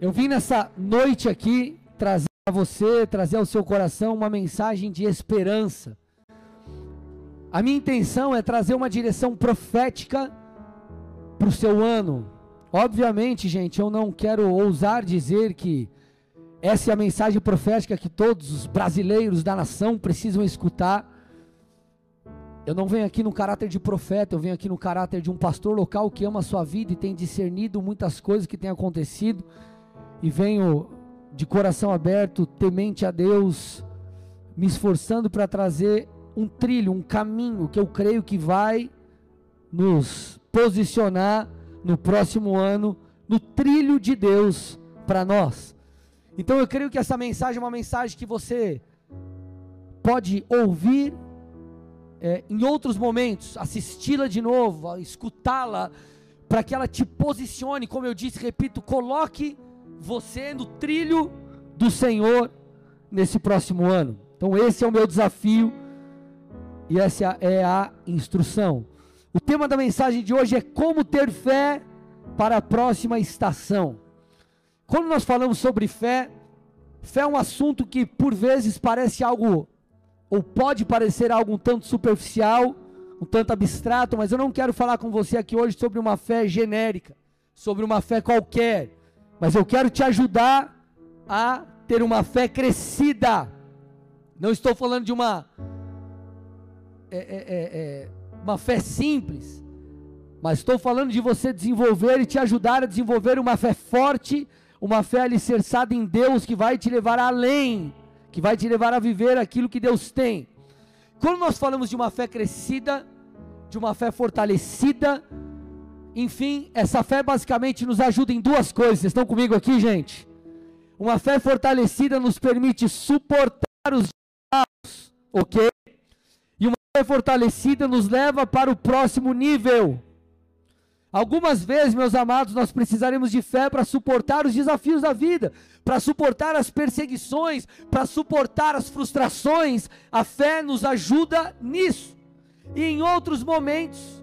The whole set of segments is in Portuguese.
Eu vim nessa noite aqui trazer a você, trazer ao seu coração uma mensagem de esperança. A minha intenção é trazer uma direção profética para o seu ano. Obviamente, gente, eu não quero ousar dizer que essa é a mensagem profética que todos os brasileiros da nação precisam escutar. Eu não venho aqui no caráter de profeta, eu venho aqui no caráter de um pastor local que ama a sua vida e tem discernido muitas coisas que têm acontecido e venho de coração aberto, temente a Deus, me esforçando para trazer um trilho, um caminho que eu creio que vai nos posicionar no próximo ano no trilho de Deus para nós. Então eu creio que essa mensagem é uma mensagem que você pode ouvir é, em outros momentos, assisti-la de novo, escutá-la, para que ela te posicione, como eu disse, repito, coloque você no trilho do Senhor nesse próximo ano. Então, esse é o meu desafio e essa é a instrução. O tema da mensagem de hoje é como ter fé para a próxima estação. Quando nós falamos sobre fé, fé é um assunto que por vezes parece algo, ou pode parecer algo um tanto superficial, um tanto abstrato, mas eu não quero falar com você aqui hoje sobre uma fé genérica, sobre uma fé qualquer. Mas eu quero te ajudar a ter uma fé crescida. Não estou falando de uma é, é, é, é, uma fé simples, mas estou falando de você desenvolver e te ajudar a desenvolver uma fé forte, uma fé alicerçada em Deus que vai te levar além, que vai te levar a viver aquilo que Deus tem. Quando nós falamos de uma fé crescida, de uma fé fortalecida, enfim, essa fé basicamente nos ajuda em duas coisas. Vocês estão comigo aqui, gente? Uma fé fortalecida nos permite suportar os diabos, ok? E uma fé fortalecida nos leva para o próximo nível. Algumas vezes, meus amados, nós precisaremos de fé para suportar os desafios da vida, para suportar as perseguições, para suportar as frustrações. A fé nos ajuda nisso. E em outros momentos,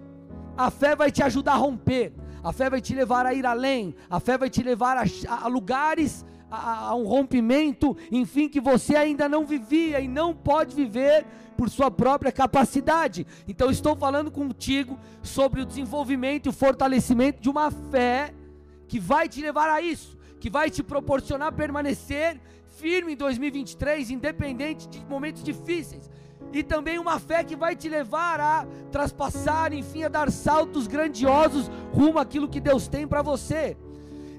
a fé vai te ajudar a romper. A fé vai te levar a ir além. A fé vai te levar a, a lugares, a, a um rompimento, enfim, que você ainda não vivia e não pode viver por sua própria capacidade. Então, estou falando contigo sobre o desenvolvimento e o fortalecimento de uma fé que vai te levar a isso, que vai te proporcionar permanecer firme em 2023, independente de momentos difíceis e também uma fé que vai te levar a traspassar, enfim, a dar saltos grandiosos rumo àquilo que Deus tem para você.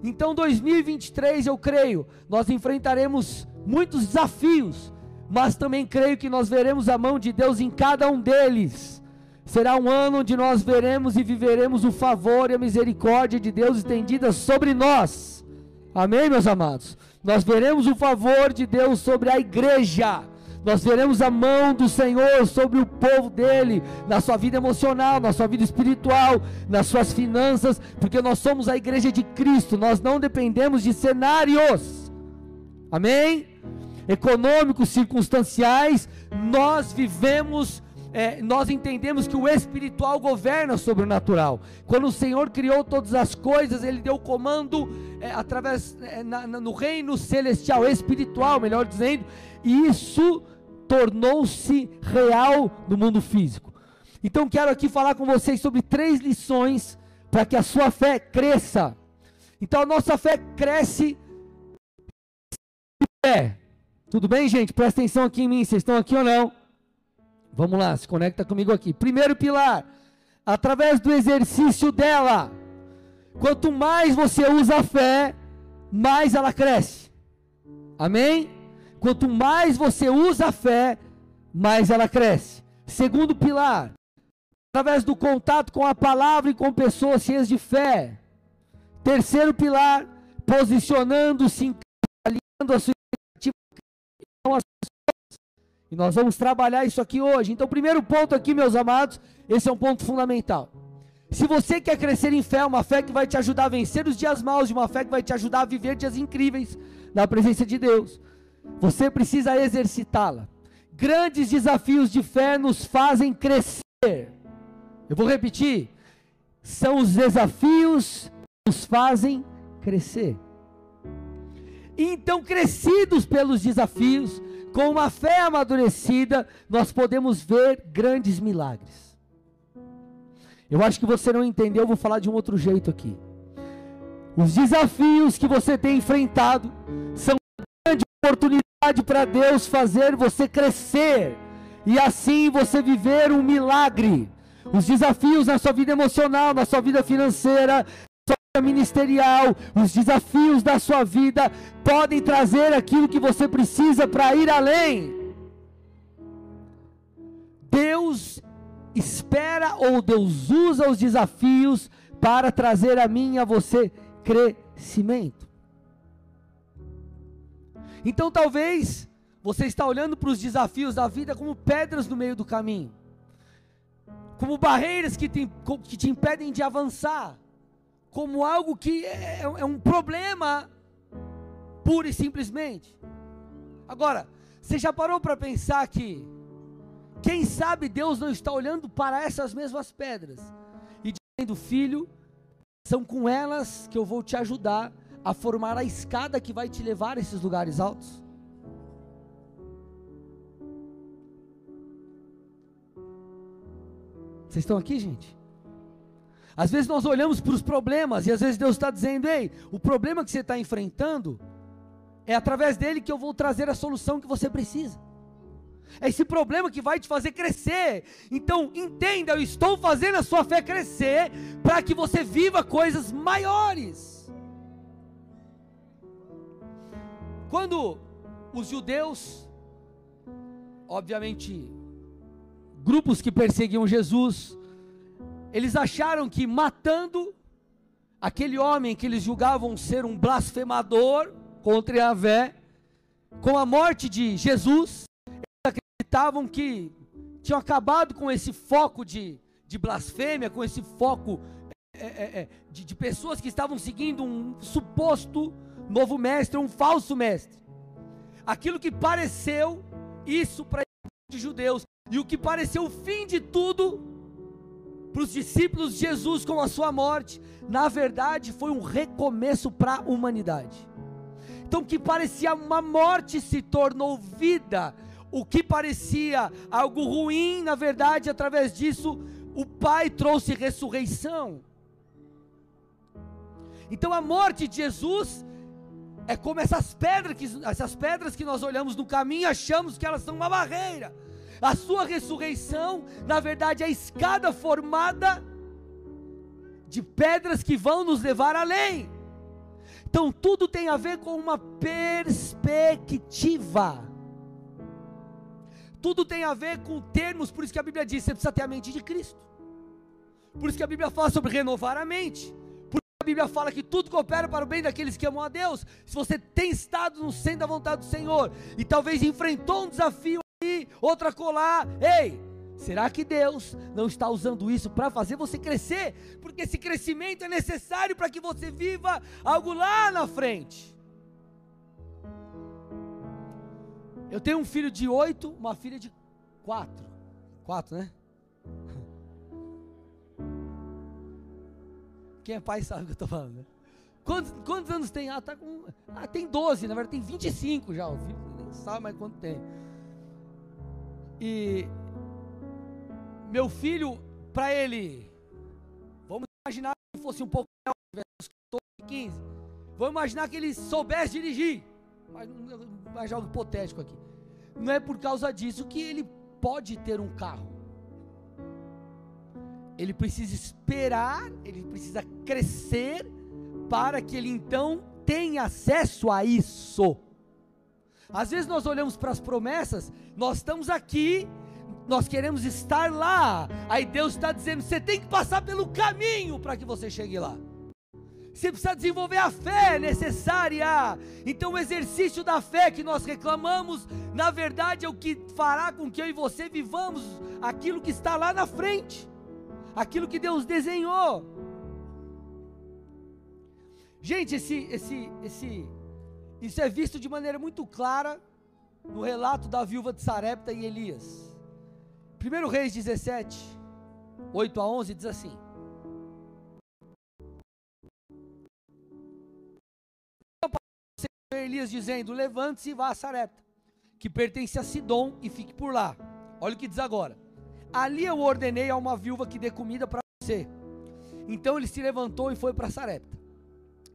Então, 2023, eu creio, nós enfrentaremos muitos desafios, mas também creio que nós veremos a mão de Deus em cada um deles. Será um ano onde nós veremos e viveremos o favor e a misericórdia de Deus estendida sobre nós. Amém, meus amados? Nós veremos o favor de Deus sobre a igreja nós veremos a mão do Senhor sobre o povo dele, na sua vida emocional, na sua vida espiritual, nas suas finanças, porque nós somos a igreja de Cristo, nós não dependemos de cenários, amém? Econômicos, circunstanciais, nós vivemos é, nós entendemos que o espiritual governa sobre o natural. Quando o Senhor criou todas as coisas, Ele deu comando é, através é, na, no reino celestial, espiritual, melhor dizendo, e isso tornou-se real no mundo físico. Então quero aqui falar com vocês sobre três lições para que a sua fé cresça. Então a nossa fé cresce. É. Tudo bem, gente? Presta atenção aqui em mim. Vocês estão aqui ou não? Vamos lá, se conecta comigo aqui. Primeiro pilar, através do exercício dela. Quanto mais você usa a fé, mais ela cresce. Amém? Quanto mais você usa a fé, mais ela cresce. Segundo pilar, através do contato com a palavra e com pessoas cheias de fé. Terceiro pilar, posicionando-se, alinhando a sua E nós vamos trabalhar isso aqui hoje. Então, primeiro ponto aqui, meus amados, esse é um ponto fundamental. Se você quer crescer em fé, uma fé que vai te ajudar a vencer os dias maus, uma fé que vai te ajudar a viver dias incríveis na presença de Deus, você precisa exercitá-la. Grandes desafios de fé nos fazem crescer. Eu vou repetir. São os desafios que nos fazem crescer. Então, crescidos pelos desafios, com uma fé amadurecida, nós podemos ver grandes milagres. Eu acho que você não entendeu, eu vou falar de um outro jeito aqui. Os desafios que você tem enfrentado são uma grande oportunidade para Deus fazer você crescer e assim você viver um milagre. Os desafios na sua vida emocional, na sua vida financeira, ministerial, os desafios da sua vida podem trazer aquilo que você precisa para ir além. Deus espera ou Deus usa os desafios para trazer a mim e a você crescimento. Então talvez você está olhando para os desafios da vida como pedras no meio do caminho, como barreiras que te, que te impedem de avançar, como algo que é, é um problema, pura e simplesmente. Agora, você já parou para pensar que, quem sabe Deus não está olhando para essas mesmas pedras e dizendo, filho, são com elas que eu vou te ajudar a formar a escada que vai te levar a esses lugares altos. Vocês estão aqui, gente? Às vezes nós olhamos para os problemas e às vezes Deus está dizendo: ei, o problema que você está enfrentando é através dele que eu vou trazer a solução que você precisa. É esse problema que vai te fazer crescer. Então, entenda, eu estou fazendo a sua fé crescer para que você viva coisas maiores. Quando os judeus, obviamente, grupos que perseguiam Jesus, eles acharam que matando aquele homem que eles julgavam ser um blasfemador contra Yahvé, com a morte de Jesus, acreditavam que tinham acabado com esse foco de, de blasfêmia, com esse foco é, é, é, de, de pessoas que estavam seguindo um suposto novo mestre, um falso mestre. Aquilo que pareceu isso para os judeus e o que pareceu o fim de tudo para os discípulos de Jesus com a sua morte, na verdade foi um recomeço para a humanidade. Então, o que parecia uma morte se tornou vida o que parecia algo ruim, na verdade, através disso, o Pai trouxe ressurreição. Então a morte de Jesus é como essas pedras que, essas pedras que nós olhamos no caminho e achamos que elas são uma barreira. A sua ressurreição, na verdade, é a escada formada de pedras que vão nos levar além. Então tudo tem a ver com uma perspectiva. Tudo tem a ver com termos, por isso que a Bíblia diz: você precisa ter a mente de Cristo. Por isso que a Bíblia fala sobre renovar a mente. Por isso que a Bíblia fala que tudo coopera para o bem daqueles que amam a Deus. Se você tem estado no centro da vontade do Senhor e talvez enfrentou um desafio outra colar, ei, Será que Deus não está usando isso para fazer você crescer? Porque esse crescimento é necessário para que você viva algo lá na frente. Eu tenho um filho de oito, uma filha de quatro. Quatro, né? Quem é pai sabe o que eu estou falando, né? Quantos, quantos, anos tem? Ah, tá com, ah, tem 12, na verdade tem 25 já. O filho nem sabe mais quanto tem. E meu filho, para ele, vamos imaginar que fosse um pouco maior, 15. Vamos imaginar que ele soubesse dirigir mas, mas algo hipotético aqui. Não é por causa disso que ele pode ter um carro. Ele precisa esperar, ele precisa crescer para que ele então tenha acesso a isso. Às vezes nós olhamos para as promessas, nós estamos aqui, nós queremos estar lá. Aí Deus está dizendo: você tem que passar pelo caminho para que você chegue lá. Você precisa desenvolver a fé necessária. Então, o exercício da fé que nós reclamamos, na verdade, é o que fará com que eu e você vivamos aquilo que está lá na frente, aquilo que Deus desenhou. Gente, esse, esse, esse, isso é visto de maneira muito clara no relato da viúva de Sarepta e Elias. 1 Reis 17, 8 a 11 diz assim: Elias, dizendo: Levante-se e vá a Sarepta, que pertence a Sidom, e fique por lá. Olha o que diz agora: Ali eu ordenei a uma viúva que dê comida para você. Então ele se levantou e foi para Sarepta.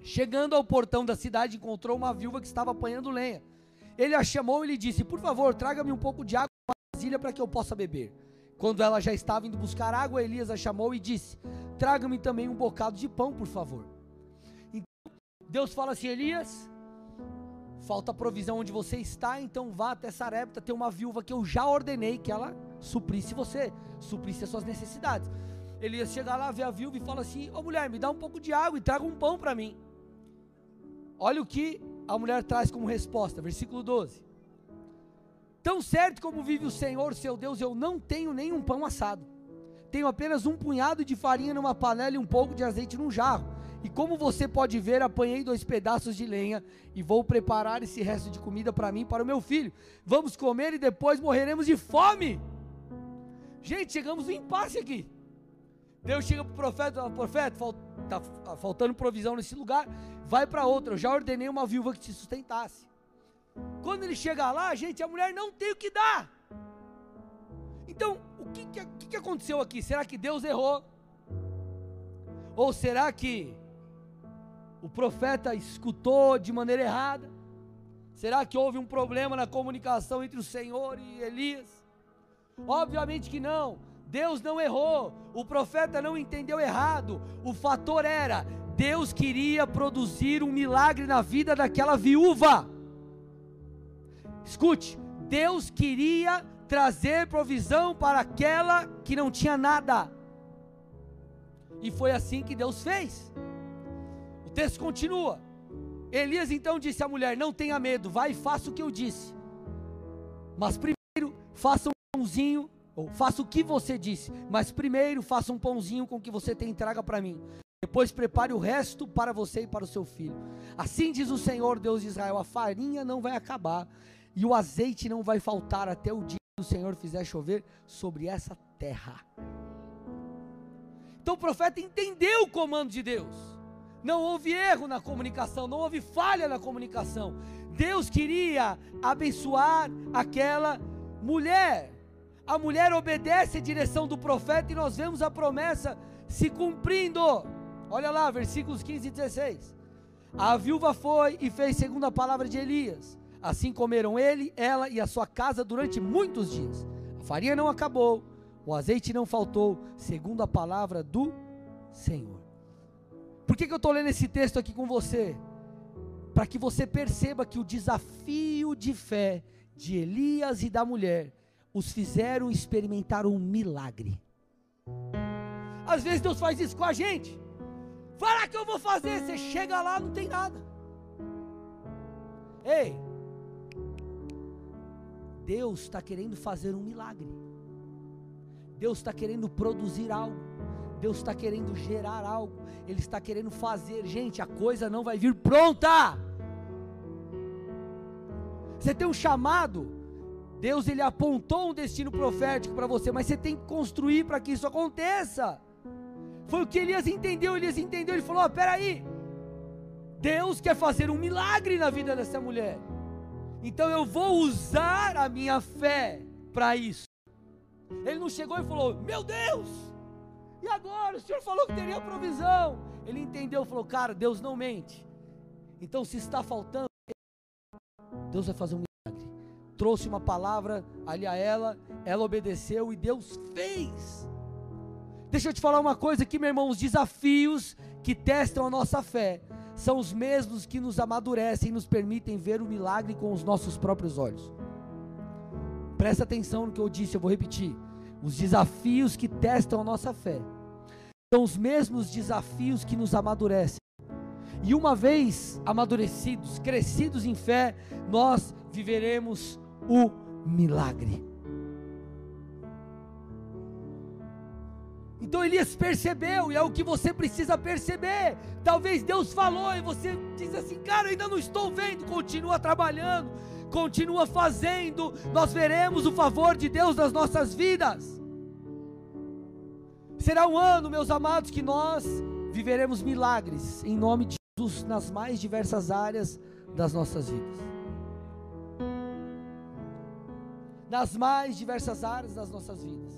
Chegando ao portão da cidade, encontrou uma viúva que estava apanhando lenha. Ele a chamou e lhe disse: Por favor, traga-me um pouco de água uma vasilha para que eu possa beber. Quando ela já estava indo buscar água, Elias a chamou e disse: Traga-me também um bocado de pão, por favor. Então, Deus fala assim: Elias, falta provisão onde você está, então vá até Sarepta, tem uma viúva que eu já ordenei que ela suprisse você, suprisse as suas necessidades. Elias chega lá, vê a viúva e fala assim: Ô oh, mulher, me dá um pouco de água e traga um pão para mim. Olha o que a mulher traz como resposta, versículo 12. Tão certo como vive o Senhor, seu Deus, eu não tenho nenhum pão assado. Tenho apenas um punhado de farinha numa panela e um pouco de azeite num jarro. E como você pode ver, apanhei dois pedaços de lenha e vou preparar esse resto de comida para mim e para o meu filho. Vamos comer e depois morreremos de fome. Gente, chegamos no impasse aqui. Deus chega para o profeta, fala, profeta, está faltando provisão nesse lugar, vai para outro. Eu já ordenei uma viúva que te sustentasse. Quando ele chega lá, gente, a mulher não tem o que dar. Então, o que, que, que aconteceu aqui? Será que Deus errou? Ou será que o profeta escutou de maneira errada? Será que houve um problema na comunicação entre o Senhor e Elias? Obviamente que não. Deus não errou. O profeta não entendeu errado. O fator era: Deus queria produzir um milagre na vida daquela viúva. Escute, Deus queria trazer provisão para aquela que não tinha nada. E foi assim que Deus fez. O texto continua. Elias então disse à mulher: Não tenha medo, vai e faça o que eu disse. Mas primeiro faça um pãozinho, ou faça o que você disse. Mas primeiro faça um pãozinho com o que você tem e traga para mim. Depois prepare o resto para você e para o seu filho. Assim diz o Senhor Deus de Israel: a farinha não vai acabar, e o azeite não vai faltar até o dia que o Senhor fizer chover sobre essa terra. Então o profeta entendeu o comando de Deus. Não houve erro na comunicação, não houve falha na comunicação. Deus queria abençoar aquela mulher. A mulher obedece a direção do profeta e nós vemos a promessa se cumprindo. Olha lá, versículos 15 e 16. A viúva foi e fez segundo a palavra de Elias. Assim comeram ele, ela e a sua casa durante muitos dias. A farinha não acabou, o azeite não faltou, segundo a palavra do Senhor. Por que, que eu estou lendo esse texto aqui com você? Para que você perceba que o desafio de fé de Elias e da mulher os fizeram experimentar um milagre. Às vezes Deus faz isso com a gente. Fala que eu vou fazer, você chega lá, não tem nada. Ei, Deus está querendo fazer um milagre. Deus está querendo produzir algo. Deus está querendo gerar algo. Ele está querendo fazer. Gente, a coisa não vai vir pronta. Você tem um chamado. Deus ele apontou um destino profético para você, mas você tem que construir para que isso aconteça. Foi o que Elias entendeu. Elias entendeu. Ele falou: oh, peraí. Deus quer fazer um milagre na vida dessa mulher. Então eu vou usar a minha fé para isso. Ele não chegou e falou: Meu Deus, e agora? O Senhor falou que teria provisão. Ele entendeu, falou: Cara, Deus não mente. Então, se está faltando, Deus vai fazer um milagre. Trouxe uma palavra ali a ela, ela obedeceu e Deus fez. Deixa eu te falar uma coisa aqui, meu irmão: os desafios que testam a nossa fé são os mesmos que nos amadurecem e nos permitem ver o milagre com os nossos próprios olhos. Presta atenção no que eu disse, eu vou repetir. Os desafios que testam a nossa fé são os mesmos desafios que nos amadurecem. E uma vez amadurecidos, crescidos em fé, nós viveremos o milagre. Então Elias percebeu, e é o que você precisa perceber. Talvez Deus falou e você diz assim: Cara, ainda não estou vendo. Continua trabalhando, continua fazendo. Nós veremos o favor de Deus nas nossas vidas. Será um ano, meus amados, que nós viveremos milagres em nome de Jesus nas mais diversas áreas das nossas vidas. Nas mais diversas áreas das nossas vidas.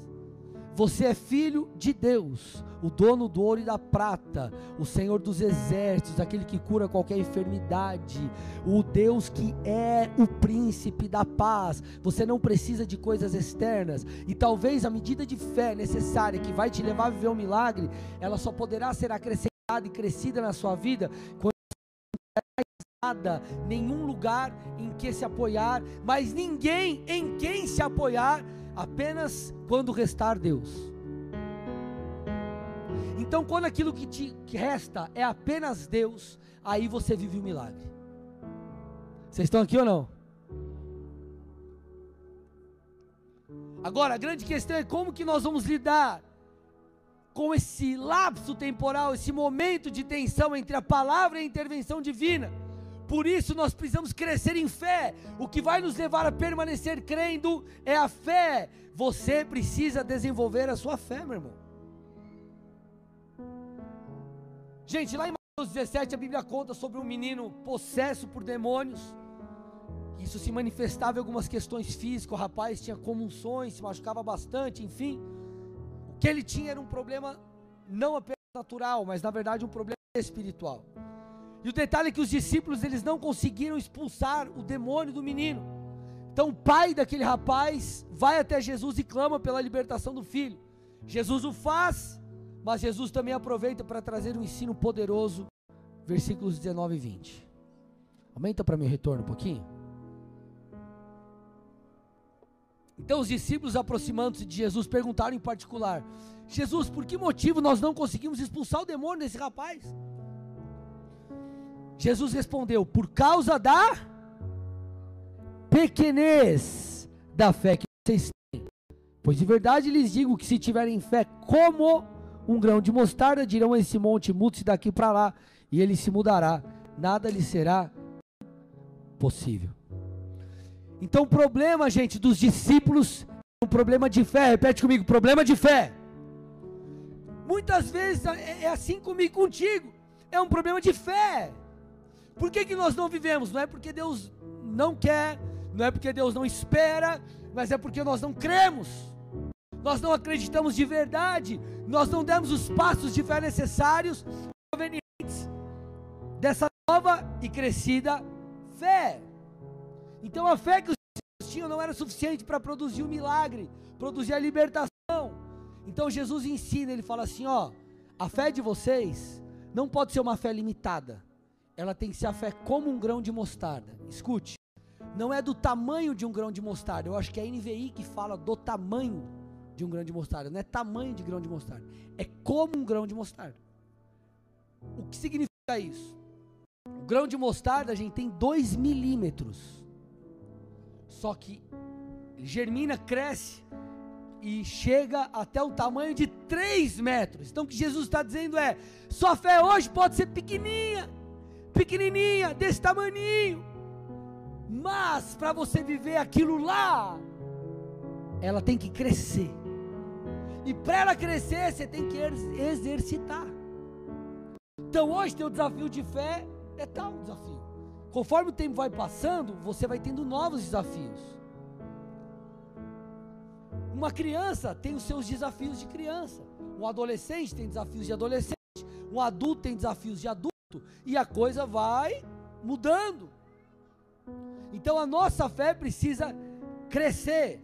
Você é filho de Deus, o dono do ouro e da prata, o Senhor dos exércitos, aquele que cura qualquer enfermidade, o Deus que é o príncipe da paz. Você não precisa de coisas externas, e talvez a medida de fé necessária que vai te levar a viver um milagre, ela só poderá ser acrescentada e crescida na sua vida quando nada, nenhum lugar em que se apoiar, mas ninguém em quem se apoiar apenas quando restar Deus. Então, quando aquilo que te resta é apenas Deus, aí você vive o um milagre. Vocês estão aqui ou não? Agora, a grande questão é como que nós vamos lidar com esse lapso temporal, esse momento de tensão entre a palavra e a intervenção divina. Por isso nós precisamos crescer em fé. O que vai nos levar a permanecer crendo é a fé. Você precisa desenvolver a sua fé, meu irmão. Gente, lá em Mateus 17 a Bíblia conta sobre um menino possesso por demônios. Isso se manifestava em algumas questões físicas. O rapaz tinha comunções, se machucava bastante, enfim. O que ele tinha era um problema não apenas natural, mas na verdade um problema espiritual. E o detalhe é que os discípulos eles não conseguiram expulsar o demônio do menino. Então o pai daquele rapaz vai até Jesus e clama pela libertação do filho. Jesus o faz, mas Jesus também aproveita para trazer um ensino poderoso. Versículos 19 e 20. Aumenta para mim o retorno um pouquinho. Então os discípulos aproximando-se de Jesus perguntaram em particular: Jesus, por que motivo nós não conseguimos expulsar o demônio desse rapaz? Jesus respondeu: Por causa da pequenez da fé que vocês têm. Pois de verdade lhes digo que se tiverem fé como um grão de mostarda, dirão a esse monte: mude-se daqui para lá, e ele se mudará. Nada lhe será possível. Então o problema, gente, dos discípulos é um problema de fé. Repete comigo: problema de fé. Muitas vezes é, é assim comigo contigo. É um problema de fé. Por que, que nós não vivemos? Não é porque Deus não quer, não é porque Deus não espera, mas é porque nós não cremos, nós não acreditamos de verdade, nós não demos os passos de fé necessários provenientes dessa nova e crescida fé. Então a fé que os discípulos tinham não era suficiente para produzir o um milagre, produzir a libertação. Então Jesus ensina, ele fala assim: ó, a fé de vocês não pode ser uma fé limitada ela tem que ser a fé como um grão de mostarda. Escute, não é do tamanho de um grão de mostarda. Eu acho que é a NVI que fala do tamanho de um grão de mostarda. Não é tamanho de grão de mostarda. É como um grão de mostarda. O que significa isso? O grão de mostarda, a gente tem 2 milímetros. Só que germina, cresce e chega até o tamanho de 3 metros. Então o que Jesus está dizendo é: sua fé hoje pode ser pequenininha pequenininha, desse tamaninho. Mas para você viver aquilo lá, ela tem que crescer. E para ela crescer, você tem que exercitar. Então hoje teu desafio de fé é tal desafio. Conforme o tempo vai passando, você vai tendo novos desafios. Uma criança tem os seus desafios de criança. Um adolescente tem desafios de adolescente. Um adulto tem desafios de adulto e a coisa vai mudando. Então a nossa fé precisa crescer.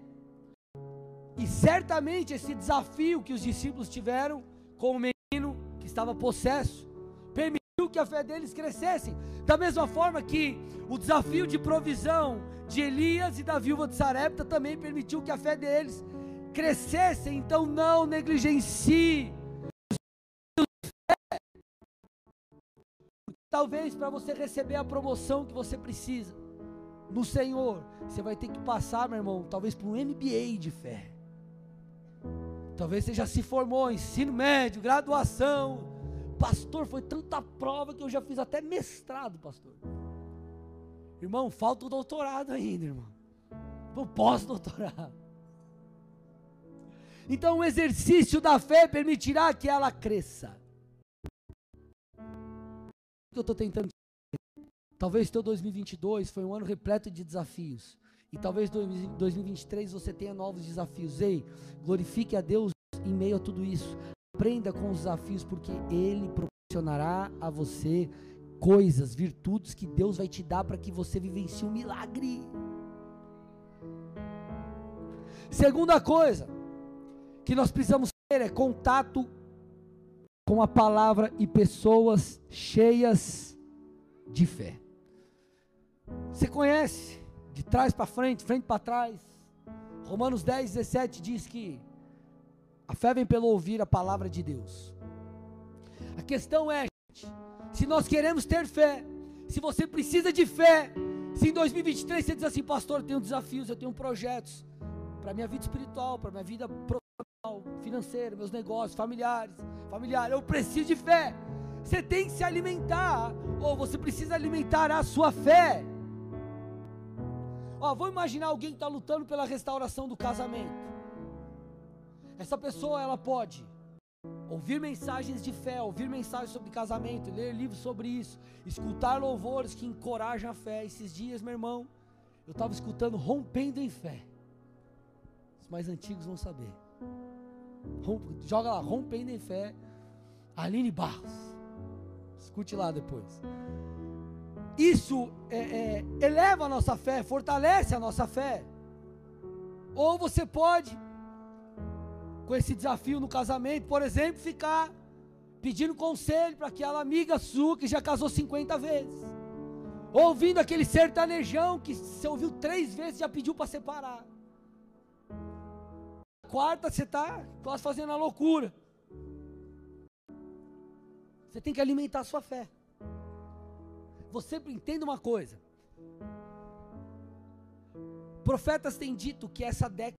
E certamente esse desafio que os discípulos tiveram com o menino que estava possesso permitiu que a fé deles crescesse. Da mesma forma que o desafio de provisão de Elias e da viúva de Sarepta também permitiu que a fé deles crescesse. Então não negligencie Talvez para você receber a promoção que você precisa no Senhor, você vai ter que passar, meu irmão, talvez por um MBA de fé. Talvez você já se formou, ensino médio, graduação. Pastor, foi tanta prova que eu já fiz até mestrado, pastor. Irmão, falta o doutorado ainda, irmão. O pós-doutorado. Então, o exercício da fé permitirá que ela cresça que eu estou tentando Talvez teu 2022 foi um ano repleto de desafios. E talvez 2023 você tenha novos desafios. Ei, glorifique a Deus em meio a tudo isso. Aprenda com os desafios, porque Ele proporcionará a você coisas, virtudes que Deus vai te dar para que você vivencie um milagre. Segunda coisa que nós precisamos ter é contato com a palavra e pessoas cheias de fé. Você conhece de trás para frente, frente para trás. Romanos 10, 17 diz que a fé vem pelo ouvir a palavra de Deus. A questão é, gente, se nós queremos ter fé, se você precisa de fé, se em 2023 você diz assim, pastor, eu tenho desafios, eu tenho projetos para minha vida espiritual, para minha vida financeira, meus negócios, familiares, familiar, eu preciso de fé. Você tem que se alimentar, ou você precisa alimentar a sua fé. Ó, vamos imaginar alguém que está lutando pela restauração do casamento. Essa pessoa, ela pode ouvir mensagens de fé, ouvir mensagens sobre casamento, ler livros sobre isso, escutar louvores que encorajam a fé. Esses dias, meu irmão, eu estava escutando Rompendo em Fé. Os mais antigos vão saber. Joga lá, Rompendo em Fé, Aline Barros. Escute lá depois isso é, é, eleva a nossa fé, fortalece a nossa fé. Ou você pode, com esse desafio no casamento, por exemplo, ficar pedindo conselho para aquela amiga sua que já casou 50 vezes. Ouvindo aquele sertanejão que você ouviu três vezes já pediu para separar. Quarta, você está quase fazendo a loucura. Você tem que alimentar a sua fé. Você entenda uma coisa. Profetas têm dito que essa década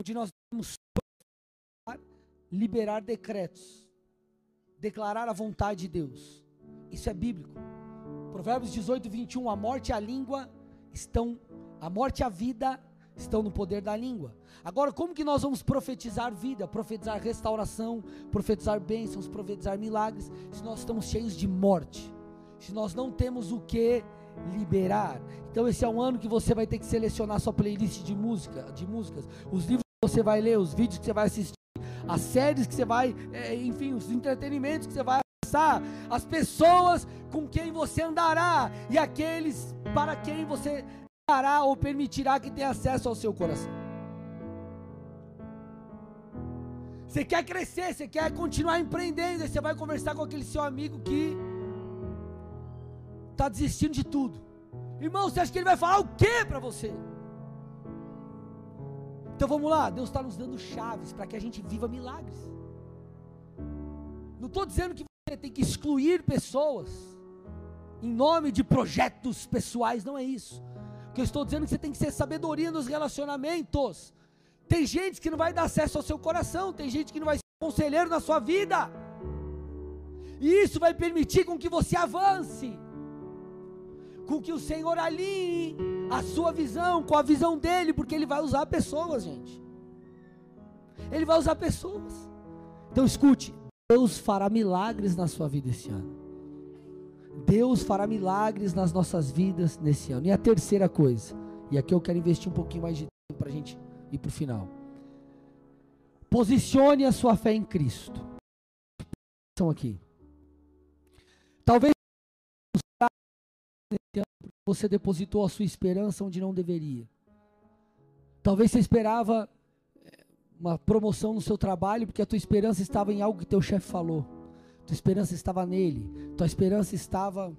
onde nós vamos liberar decretos, declarar a vontade de Deus. Isso é bíblico. Provérbios 18, 21, a morte e a língua estão, a morte e a vida estão no poder da língua. Agora, como que nós vamos profetizar vida, profetizar restauração, profetizar bênçãos, profetizar milagres, se nós estamos cheios de morte? Se nós não temos o que liberar. Então esse é um ano que você vai ter que selecionar sua playlist de música, de músicas, os livros que você vai ler, os vídeos que você vai assistir, as séries que você vai, é, enfim, os entretenimentos que você vai acessar, as pessoas com quem você andará e aqueles para quem você dará ou permitirá que tenha acesso ao seu coração. Você quer crescer, você quer continuar empreendendo, você vai conversar com aquele seu amigo que está desistindo de tudo. Irmão, você acha que ele vai falar o que para você? Então vamos lá, Deus está nos dando chaves para que a gente viva milagres. Não estou dizendo que você tem que excluir pessoas em nome de projetos pessoais, não é isso. Que eu estou dizendo que você tem que ter sabedoria nos relacionamentos. Tem gente que não vai dar acesso ao seu coração, tem gente que não vai ser conselheiro na sua vida. E isso vai permitir com que você avance. Com que o Senhor alinhe a sua visão com a visão dele, porque ele vai usar pessoas, gente. Ele vai usar pessoas. Então escute, Deus fará milagres na sua vida esse ano. Deus fará milagres nas nossas vidas nesse ano. E a terceira coisa, e aqui eu quero investir um pouquinho mais de tempo para a gente ir para o final. Posicione a sua fé em Cristo. São aqui. Talvez você depositou a sua esperança onde não deveria. Talvez você esperava eh, uma promoção no seu trabalho porque a tua esperança estava em algo que teu chefe falou. Tua esperança estava nele. Tua esperança estava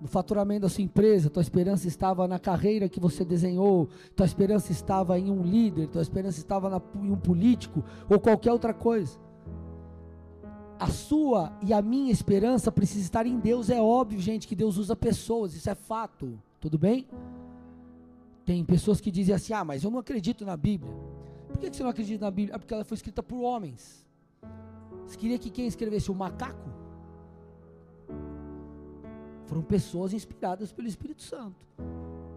no faturamento da sua empresa, tua esperança estava na carreira que você desenhou, tua esperança estava em um líder, tua esperança estava na, em um político ou qualquer outra coisa. A sua e a minha esperança precisa estar em Deus. É óbvio, gente, que Deus usa pessoas, isso é fato. Tudo bem? Tem pessoas que dizem assim: ah, mas eu não acredito na Bíblia. Por que você não acredita na Bíblia? É porque ela foi escrita por homens. Você queria que quem escrevesse o macaco? Foram pessoas inspiradas pelo Espírito Santo.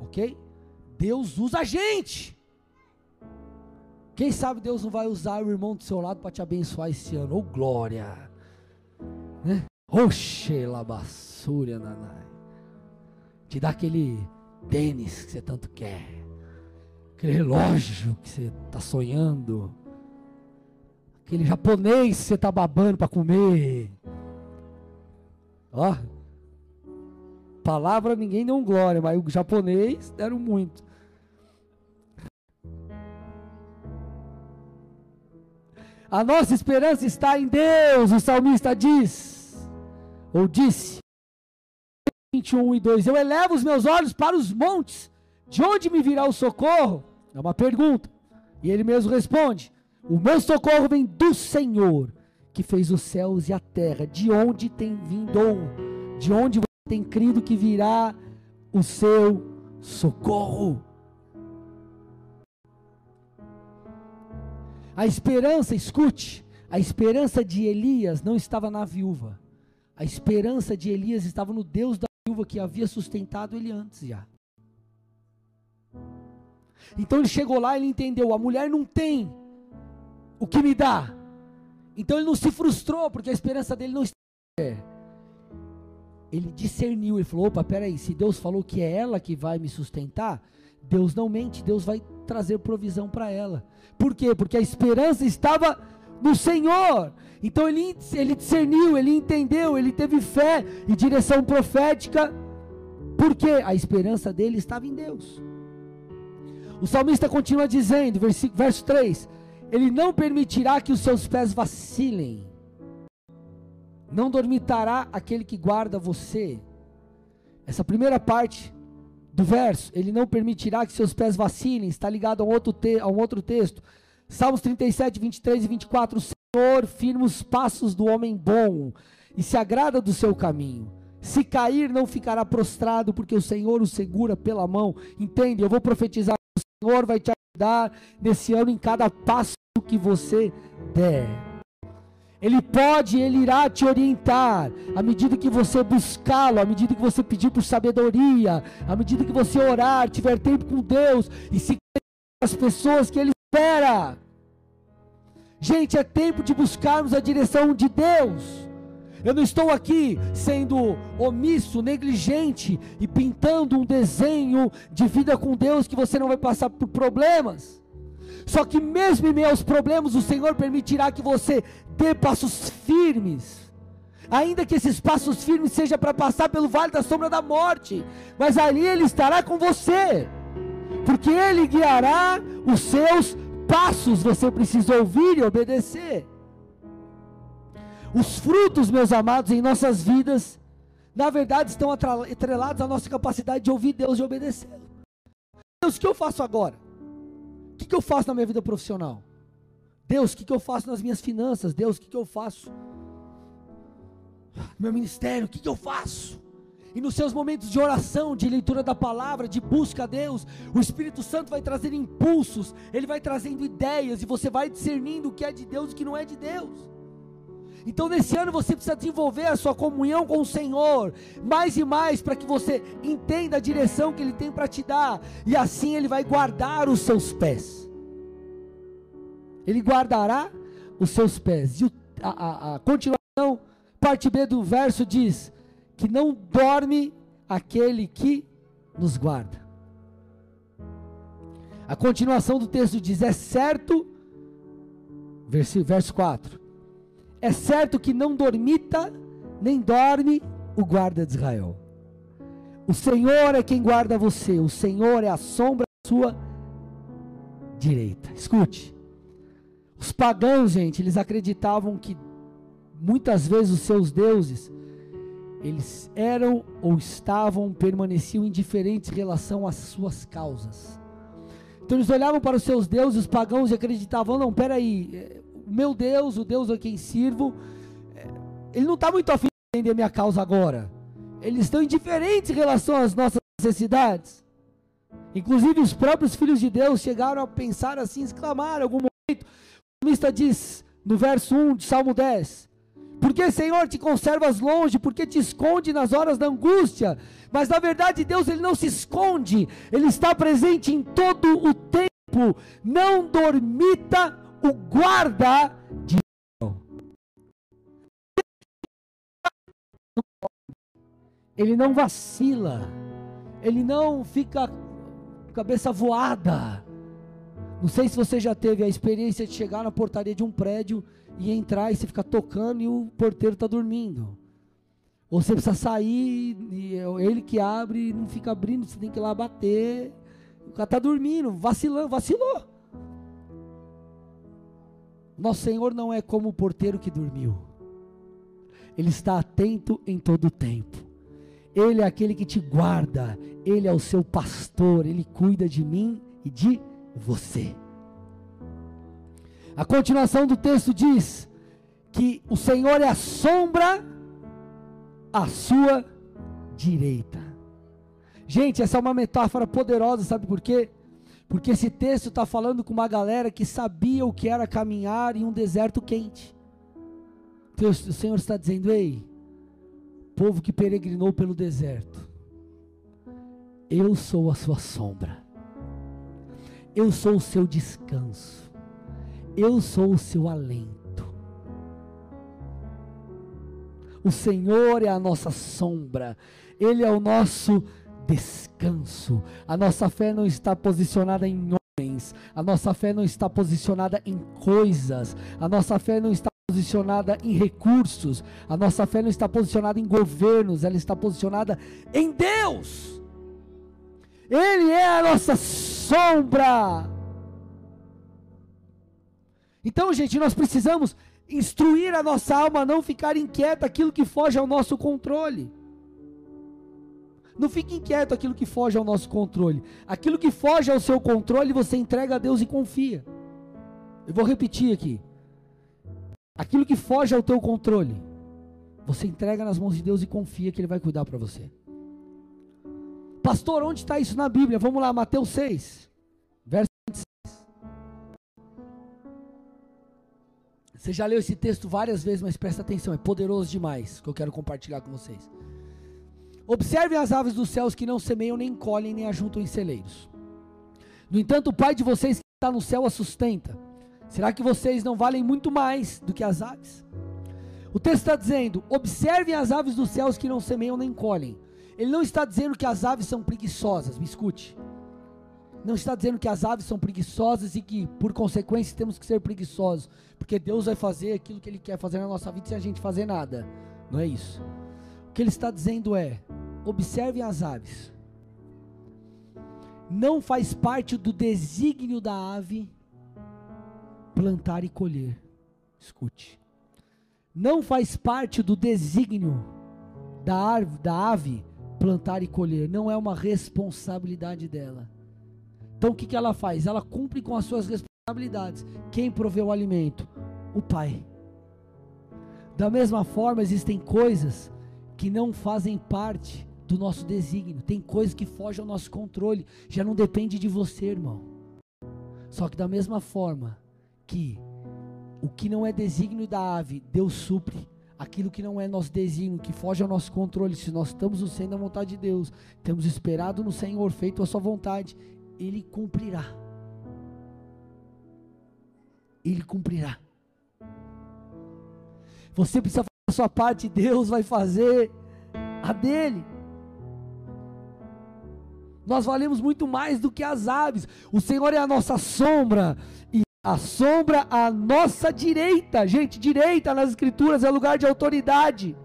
Ok? Deus usa a gente. Quem sabe Deus não vai usar o irmão do seu lado para te abençoar esse ano? Ô oh, glória! Né? Oxe, labassúria, nanai. Te dá aquele tênis que você tanto quer. Aquele relógio que você está sonhando. Aquele japonês que você está babando para comer. Ó. Palavra ninguém deu glória, mas o japonês deram muito. A nossa esperança está em Deus, o salmista diz, ou disse, 21 e 2: Eu elevo os meus olhos para os montes, de onde me virá o socorro? É uma pergunta. E ele mesmo responde: O meu socorro vem do Senhor, que fez os céus e a terra. De onde tem vindo, de onde você tem crido que virá o seu socorro? A esperança, escute, a esperança de Elias não estava na viúva. A esperança de Elias estava no Deus da viúva que havia sustentado ele antes já. Então ele chegou lá e ele entendeu: a mulher não tem o que me dá. Então ele não se frustrou, porque a esperança dele não estava. Ele discerniu, ele falou: opa, peraí, se Deus falou que é ela que vai me sustentar, Deus não mente, Deus vai trazer provisão para ela. Por quê? Porque a esperança estava no Senhor. Então ele, ele discerniu, ele entendeu, ele teve fé e direção profética, porque a esperança dele estava em Deus. O salmista continua dizendo, verso 3: Ele não permitirá que os seus pés vacilem, não dormitará aquele que guarda você. Essa primeira parte do verso, ele não permitirá que seus pés vacilem, está ligado a um outro, te, a um outro texto. Salmos 37, 23 e 24. O Senhor firma os passos do homem bom e se agrada do seu caminho. Se cair, não ficará prostrado, porque o Senhor o segura pela mão. Entende? Eu vou profetizar. O Senhor vai te ajudar nesse ano em cada passo que você der. Ele pode, ele irá te orientar à medida que você buscá-lo, à medida que você pedir por sabedoria, à medida que você orar, tiver tempo com Deus e se as pessoas que ele espera. Gente, é tempo de buscarmos a direção de Deus. Eu não estou aqui sendo omisso, negligente e pintando um desenho de vida com Deus que você não vai passar por problemas. Só que mesmo em meio aos problemas, o Senhor permitirá que você dê passos firmes. Ainda que esses passos firmes sejam para passar pelo vale da sombra da morte, mas ali Ele estará com você, porque Ele guiará os seus passos. Você precisa ouvir e obedecer. Os frutos, meus amados, em nossas vidas, na verdade, estão atrelados à nossa capacidade de ouvir Deus e obedecer. Deus, o que eu faço agora? O que eu faço na minha vida profissional? Deus, o que, que eu faço nas minhas finanças? Deus, o que, que eu faço? Meu ministério, o que, que eu faço? E nos seus momentos de oração, de leitura da palavra, de busca a Deus, o Espírito Santo vai trazer impulsos, ele vai trazendo ideias, e você vai discernindo o que é de Deus e o que não é de Deus. Então, nesse ano, você precisa desenvolver a sua comunhão com o Senhor, mais e mais, para que você entenda a direção que Ele tem para te dar, e assim Ele vai guardar os seus pés. Ele guardará os seus pés. E o, a, a, a continuação, parte B do verso diz: que não dorme aquele que nos guarda. A continuação do texto diz: é certo, verso, verso 4: é certo que não dormita, nem dorme o guarda de Israel. O Senhor é quem guarda você, o Senhor é a sombra da sua direita. Escute, os pagãos, gente, eles acreditavam que muitas vezes os seus deuses eles eram ou estavam, permaneciam indiferentes em relação às suas causas. Então eles olhavam para os seus deuses, os pagãos, e acreditavam: não, peraí, o meu Deus, o Deus a quem sirvo, é, ele não está muito afim de entender minha causa agora. Eles estão indiferentes em relação às nossas necessidades. Inclusive os próprios filhos de Deus chegaram a pensar assim, exclamar em algum momento, salmista diz no verso 1 de Salmo 10: Porque, Senhor, te conservas longe, porque te esconde nas horas da angústia. Mas na verdade, Deus ele não se esconde, ele está presente em todo o tempo. Não dormita o guarda de ele não vacila, ele não fica cabeça voada. Não sei se você já teve a experiência de chegar na portaria de um prédio e entrar e você fica tocando e o porteiro está dormindo. Ou você precisa sair e ele que abre e não fica abrindo, você tem que ir lá bater. O cara está dormindo, vacilando, vacilou. Nosso Senhor não é como o porteiro que dormiu. Ele está atento em todo o tempo. Ele é aquele que te guarda. Ele é o seu pastor. Ele cuida de mim e de você. A continuação do texto diz que o Senhor é a sombra à sua direita. Gente, essa é uma metáfora poderosa, sabe por quê? Porque esse texto está falando com uma galera que sabia o que era caminhar em um deserto quente. Então, o Senhor está dizendo: Ei, povo que peregrinou pelo deserto, eu sou a sua sombra, eu sou o seu descanso, eu sou o seu alento. O Senhor é a nossa sombra, Ele é o nosso descanso. A nossa fé não está posicionada em homens, a nossa fé não está posicionada em coisas, a nossa fé não está posicionada em recursos, a nossa fé não está posicionada em governos, ela está posicionada em Deus. Ele é a nossa sombra. Então, gente, nós precisamos instruir a nossa alma a não ficar inquieta aquilo que foge ao nosso controle. Não fique inquieto aquilo que foge ao nosso controle. Aquilo que foge ao seu controle, você entrega a Deus e confia. Eu vou repetir aqui. Aquilo que foge ao teu controle, você entrega nas mãos de Deus e confia que Ele vai cuidar para você. Pastor, onde está isso na Bíblia? Vamos lá, Mateus 6, verso 26. Você já leu esse texto várias vezes, mas presta atenção, é poderoso demais que eu quero compartilhar com vocês. Observem as aves dos céus que não semeiam, nem colhem, nem ajuntam em celeiros. No entanto, o Pai de vocês que está no céu a sustenta. Será que vocês não valem muito mais do que as aves? O texto está dizendo: observem as aves dos céus que não semeiam nem colhem. Ele não está dizendo que as aves são preguiçosas, me escute. Não está dizendo que as aves são preguiçosas e que, por consequência, temos que ser preguiçosos, porque Deus vai fazer aquilo que Ele quer fazer na nossa vida sem a gente fazer nada. Não é isso. O que Ele está dizendo é: Observem as aves. Não faz parte do desígnio da ave plantar e colher. Escute. Não faz parte do desígnio da, árvore, da ave plantar e colher. Não é uma responsabilidade dela. Então o que, que ela faz? Ela cumpre com as suas responsabilidades. Quem proveu o alimento? O Pai. Da mesma forma, existem coisas que não fazem parte do nosso desígnio. Tem coisas que fogem ao nosso controle, já não depende de você, irmão. Só que da mesma forma que o que não é desígnio da ave, Deus supre. Aquilo que não é nosso desígnio, que foge ao nosso controle, se nós estamos no centro da vontade de Deus, temos esperado no Senhor, feito a sua vontade, Ele cumprirá. Ele cumprirá. Você precisa fazer a sua parte, Deus vai fazer a dele. Nós valemos muito mais do que as aves. O Senhor é a nossa sombra e a sombra à nossa direita. Gente, direita nas escrituras é lugar de autoridade.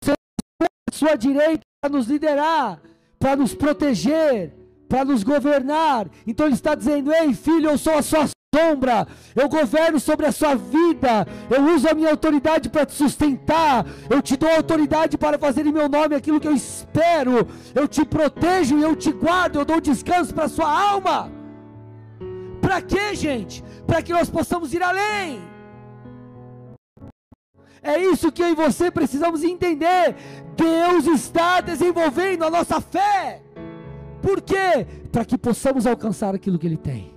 O Senhor é a sua direita para nos liderar, para nos proteger, para nos governar. Então ele está dizendo: "Ei, filho, eu sou a sua sombra, eu governo sobre a sua vida, eu uso a minha autoridade para te sustentar, eu te dou autoridade para fazer em meu nome aquilo que eu espero, eu te protejo e eu te guardo, eu dou descanso para a sua alma. Para quê, gente? Para que nós possamos ir além. É isso que eu e você precisamos entender. Deus está desenvolvendo a nossa fé. Por quê? Para que possamos alcançar aquilo que Ele tem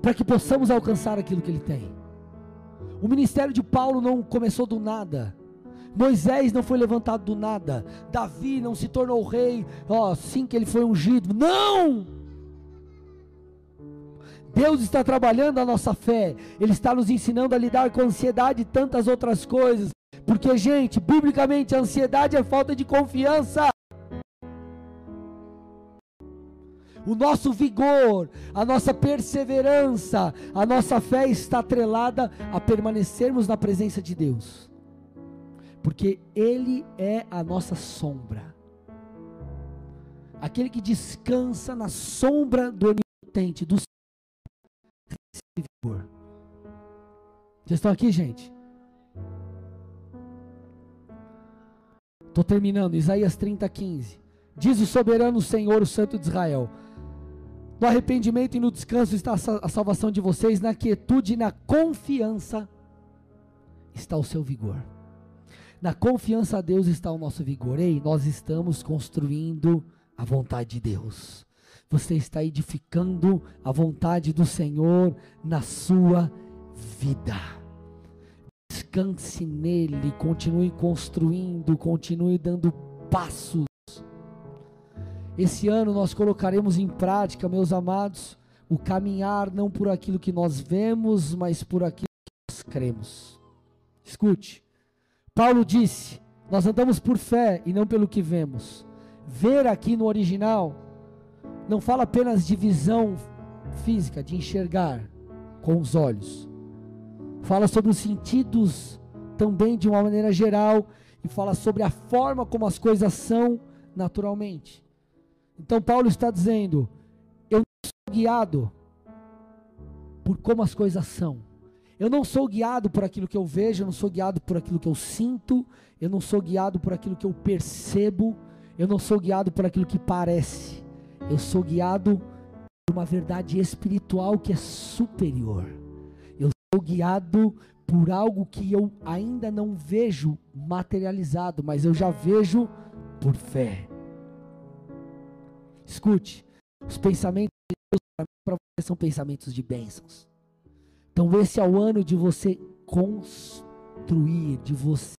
para que possamos alcançar aquilo que ele tem. O ministério de Paulo não começou do nada. Moisés não foi levantado do nada. Davi não se tornou rei, ó, assim que ele foi ungido. Não! Deus está trabalhando a nossa fé. Ele está nos ensinando a lidar com ansiedade e tantas outras coisas, Porque, gente, biblicamente, a ansiedade é falta de confiança. O nosso vigor, a nossa perseverança, a nossa fé está atrelada a permanecermos na presença de Deus. Porque Ele é a nossa sombra. Aquele que descansa na sombra do onipotente, do vigor. Vocês estão aqui, gente? Estou terminando, Isaías 30, 15. Diz o soberano Senhor, o Santo de Israel: No arrependimento e no descanso está a salvação de vocês, na quietude e na confiança está o seu vigor. Na confiança a Deus está o nosso vigor. Ei, nós estamos construindo a vontade de Deus. Você está edificando a vontade do Senhor na sua vida descanse nele, continue construindo, continue dando passos. Esse ano nós colocaremos em prática, meus amados, o caminhar não por aquilo que nós vemos, mas por aquilo que nós cremos. Escute, Paulo disse: Nós andamos por fé e não pelo que vemos. Ver aqui no original não fala apenas de visão física, de enxergar com os olhos fala sobre os sentidos também de uma maneira geral e fala sobre a forma como as coisas são naturalmente. Então Paulo está dizendo: eu não sou guiado por como as coisas são. Eu não sou guiado por aquilo que eu vejo, eu não sou guiado por aquilo que eu sinto, eu não sou guiado por aquilo que eu percebo, eu não sou guiado por aquilo que parece. Eu sou guiado por uma verdade espiritual que é superior sou guiado por algo que eu ainda não vejo materializado, mas eu já vejo por fé. Escute, os pensamentos de Deus para você são pensamentos de bênçãos. Então esse é o ano de você construir, de você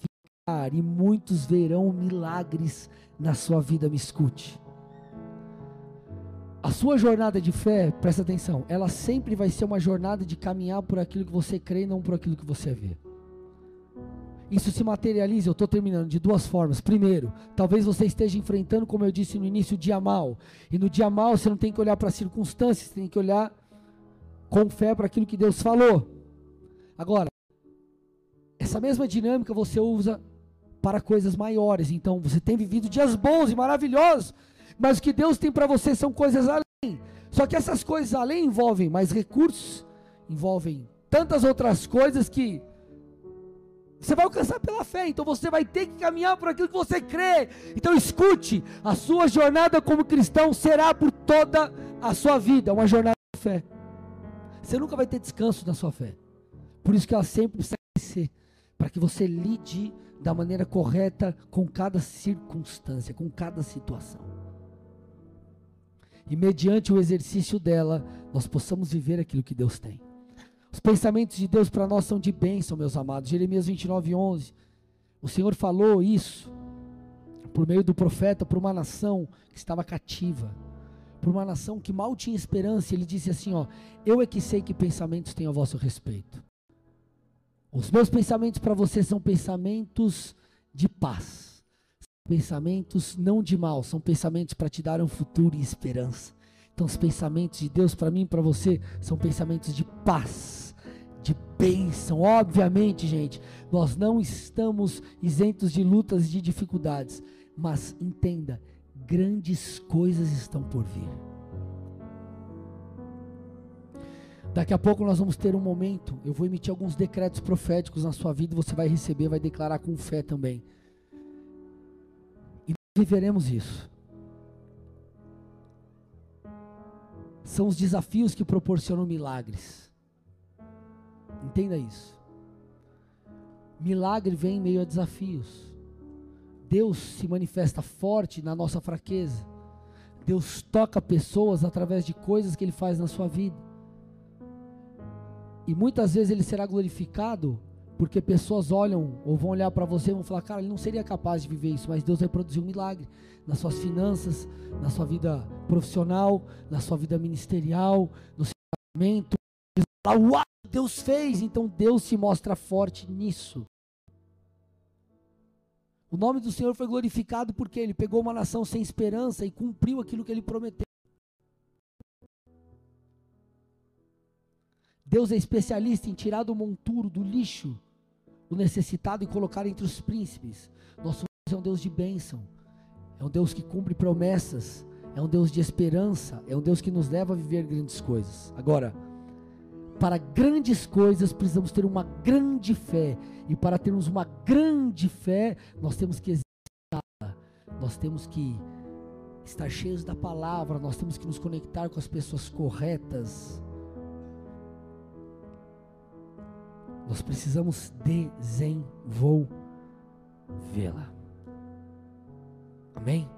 ficar, e muitos verão milagres na sua vida, me escute. A sua jornada de fé, presta atenção, ela sempre vai ser uma jornada de caminhar por aquilo que você crê e não por aquilo que você vê. Isso se materializa, eu estou terminando, de duas formas. Primeiro, talvez você esteja enfrentando, como eu disse no início, o dia mal. E no dia mal você não tem que olhar para as circunstâncias, tem que olhar com fé para aquilo que Deus falou. Agora, essa mesma dinâmica você usa para coisas maiores. Então, você tem vivido dias bons e maravilhosos, mas o que Deus tem para você são coisas além. Só que essas coisas além envolvem mais recursos, envolvem tantas outras coisas que você vai alcançar pela fé, então você vai ter que caminhar por aquilo que você crê. Então escute, a sua jornada como cristão será por toda a sua vida, uma jornada de fé. Você nunca vai ter descanso na sua fé. Por isso que ela sempre precisa crescer, para que você lide da maneira correta com cada circunstância, com cada situação e mediante o exercício dela, nós possamos viver aquilo que Deus tem. Os pensamentos de Deus para nós são de bênção, meus amados. Jeremias 29, 11. O Senhor falou isso por meio do profeta para uma nação que estava cativa, para uma nação que mal tinha esperança. Ele disse assim: Ó, eu é que sei que pensamentos tenho a vosso respeito. Os meus pensamentos para você são pensamentos de paz pensamentos não de mal, são pensamentos para te dar um futuro e esperança. Então, os pensamentos de Deus para mim e para você são pensamentos de paz, de bênção. Obviamente, gente, nós não estamos isentos de lutas e de dificuldades, mas entenda, grandes coisas estão por vir. Daqui a pouco nós vamos ter um momento, eu vou emitir alguns decretos proféticos na sua vida, você vai receber, vai declarar com fé também viveremos isso. São os desafios que proporcionam milagres. Entenda isso. Milagre vem em meio a desafios. Deus se manifesta forte na nossa fraqueza. Deus toca pessoas através de coisas que Ele faz na sua vida. E muitas vezes Ele será glorificado porque pessoas olham ou vão olhar para você e vão falar, cara, ele não seria capaz de viver isso, mas Deus vai produzir um milagre nas suas finanças, na sua vida profissional, na sua vida ministerial, no seu casamento. Uau, Deus fez, então Deus se mostra forte nisso. O nome do Senhor foi glorificado porque ele pegou uma nação sem esperança e cumpriu aquilo que ele prometeu. Deus é especialista em tirar do monturo, do lixo, o necessitado e colocar entre os príncipes. Nosso Deus é um Deus de bênção, é um Deus que cumpre promessas, é um Deus de esperança, é um Deus que nos leva a viver grandes coisas. Agora, para grandes coisas precisamos ter uma grande fé, e para termos uma grande fé, nós temos que exercitá-la, nós temos que estar cheios da palavra, nós temos que nos conectar com as pessoas corretas. Nós precisamos desenvolvê-la. Amém?